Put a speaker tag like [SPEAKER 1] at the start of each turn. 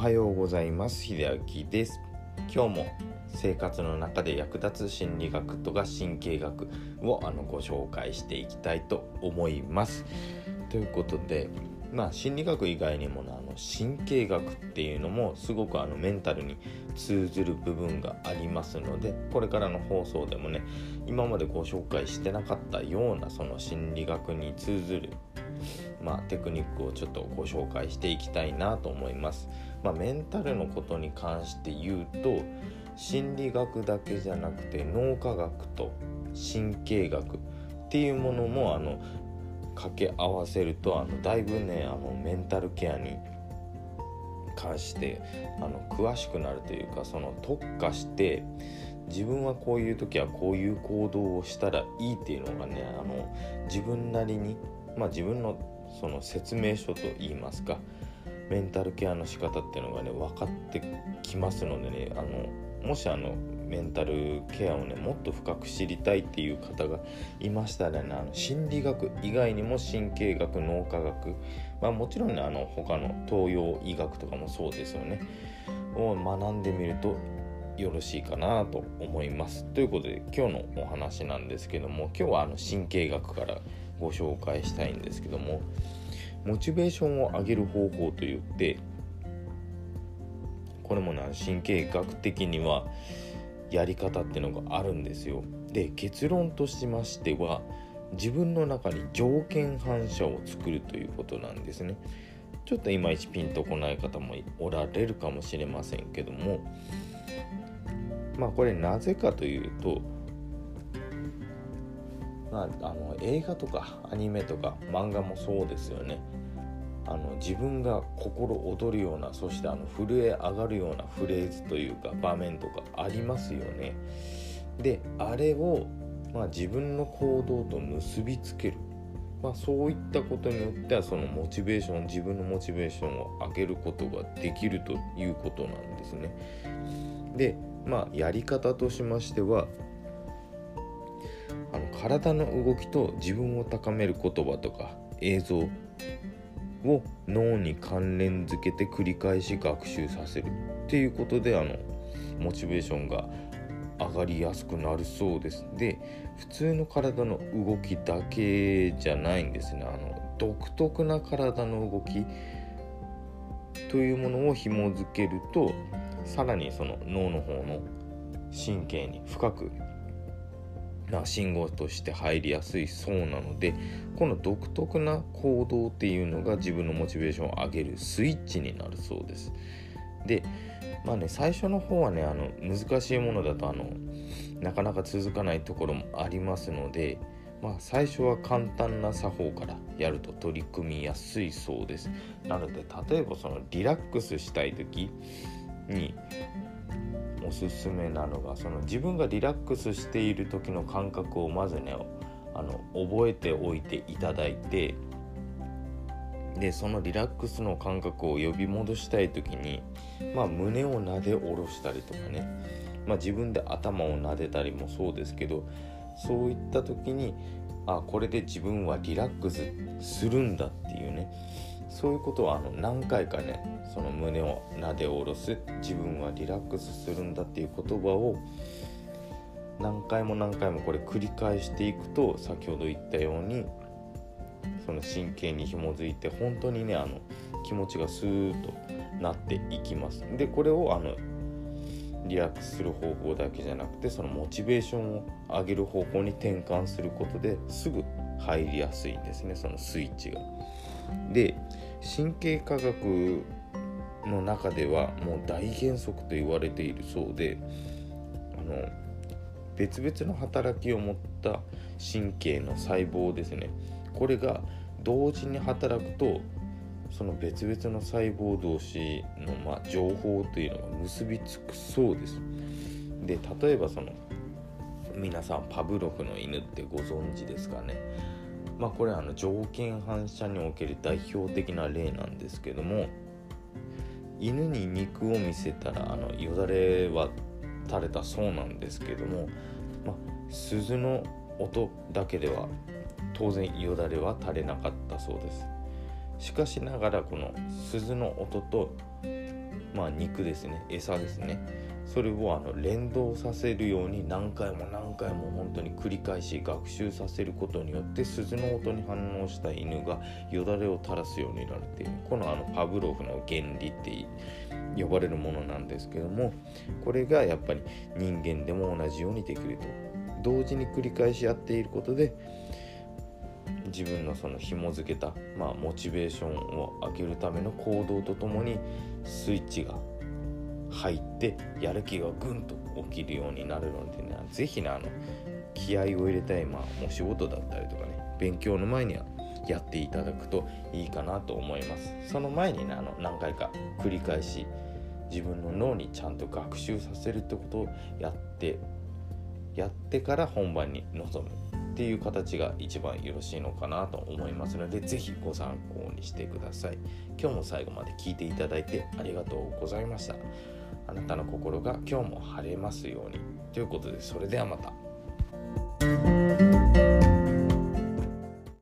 [SPEAKER 1] はようございます。秀明です。今日も生活の中で役立つ心理学とか神経学をあのご紹介していきたいと思います。ということでまあ心理学以外にもあの神経学っていうのもすごくあのメンタルに通ずる部分がありますのでこれからの放送でもね今までご紹介してなかったようなその心理学に通ずるまあ、テクニックをちょっとご紹介していきたいなと思います。まあ、メンタルのことに関して言うと心理学だけじゃなくて脳科学と神経学っていうものもあの掛け合わせるとあのだいぶねあのメンタルケアに関してあの詳しくなるというかその特化して自分はこういう時はこういう行動をしたらいいっていうのがねあの自分なりにまあ自分のその説明書といいますかメンタルケアの仕方っていうのがね分かってきますのでねあのもしあのメンタルケアをねもっと深く知りたいっていう方がいましたらねあの心理学以外にも神経学脳科学まあもちろんねあの他の東洋医学とかもそうですよね。を学んでみるとよろしいかなと思います。ということで今日のお話なんですけども今日はあの神経学からご紹介したいんですけどもモチベーションを上げる方法といってこれもな神経学的にはやり方っていうのがあるんですよ。で結論としましては自分の中に条件反射を作るということなんですね。ちょっといまいちピンとこない方もおられるかもしれませんけどもまあこれなぜかというとまあ、あの映画とかアニメとか漫画もそうですよね。あの自分が心躍るようなそしてあの震え上がるようなフレーズというか場面とかありますよね。であれを、まあ、自分の行動と結びつける、まあ、そういったことによってはそのモチベーション自分のモチベーションを上げることができるということなんですね。でまあやり方としましてはあの体の動きと自分を高める言葉とか映像を脳に関連づけて繰り返し学習させるっていうことであのモチベーションが上がりやすくなるそうです。で普通の体の動きだけじゃないんですね。あの独特な体の動きというものを紐づけるとさらにその脳の方の神経に深くな信号として入りやすいそうなのでこの独特な行動っていうのが自分のモチベーションを上げるスイッチになるそうです。でまあね最初の方はねあの難しいものだとあのなかなか続かないところもありますので、まあ、最初は簡単な作法からやると取り組みやすいそうです。なので例えばそのリラックスしたい時におすすめなのがその自分がリラックスしている時の感覚をまずねあの覚えておいていただいてでそのリラックスの感覚を呼び戻したい時に、まあ、胸をなで下ろしたりとかね、まあ、自分で頭を撫でたりもそうですけどそういった時にあこれで自分はリラックスするんだっていうねそういうことはあの何回かねその胸をなで下ろす自分はリラックスするんだっていう言葉を何回も何回もこれ繰り返していくと先ほど言ったようにその神経に紐づいて本当にねあの気持ちがスーッとなっていきますでこれをあのリラックスする方法だけじゃなくてそのモチベーションを上げる方向に転換することですぐ入りやすいんですねそのスイッチが。で神経科学の中ではもう大原則と言われているそうであの別々の働きを持った神経の細胞ですねこれが同時に働くとその別々の細胞同士のま情報というのが結びつくそうです。で例えばその皆さんパブロフの犬ってご存知ですかねまあこれあの条件反射における代表的な例なんですけども犬に肉を見せたらあのよだれは垂れたそうなんですけども、まあ、鈴の音だけでは当然よだれは垂れなかったそうです。しかしながらこの鈴の音とまあ肉ですね。餌ですね。それをあの連動させるように何回も何回も本当に繰り返し学習させることによって鈴の音に反応した犬がよだれを垂らすようになるっていうこのあのパブロフの原理って呼ばれるものなんですけどもこれがやっぱり人間でも同じようにできると。同時に繰り返しやっていることで自分のその紐付けた、まあ、モチベーションを上げるための行動とともにスイッチが入ってやる気がぐんと起きるようになるのでね是非ねあの気合を入れたい、まあ、お仕事だったりとかね勉強の前にはやっていただくといいかなと思います。その前にねあの何回か繰り返し自分の脳にちゃんと学習させるってことをやってやってから本番に臨む。っていう形が一番よろしいのかなと思いますので是非ご参考にしてください。今日も最後まで聞いていただいてありがとうございました。あなたの心が今日も晴れますように。ということでそれではまた